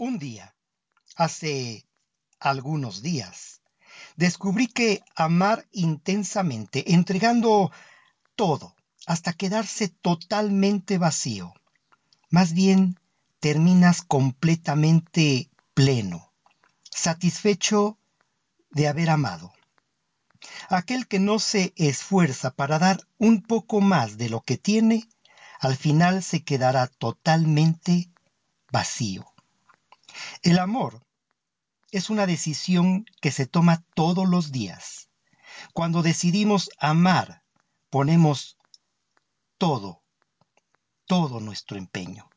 Un día, hace algunos días, descubrí que amar intensamente, entregando todo, hasta quedarse totalmente vacío, más bien terminas completamente pleno, satisfecho de haber amado. Aquel que no se esfuerza para dar un poco más de lo que tiene, al final se quedará totalmente vacío. El amor es una decisión que se toma todos los días. Cuando decidimos amar, ponemos todo, todo nuestro empeño.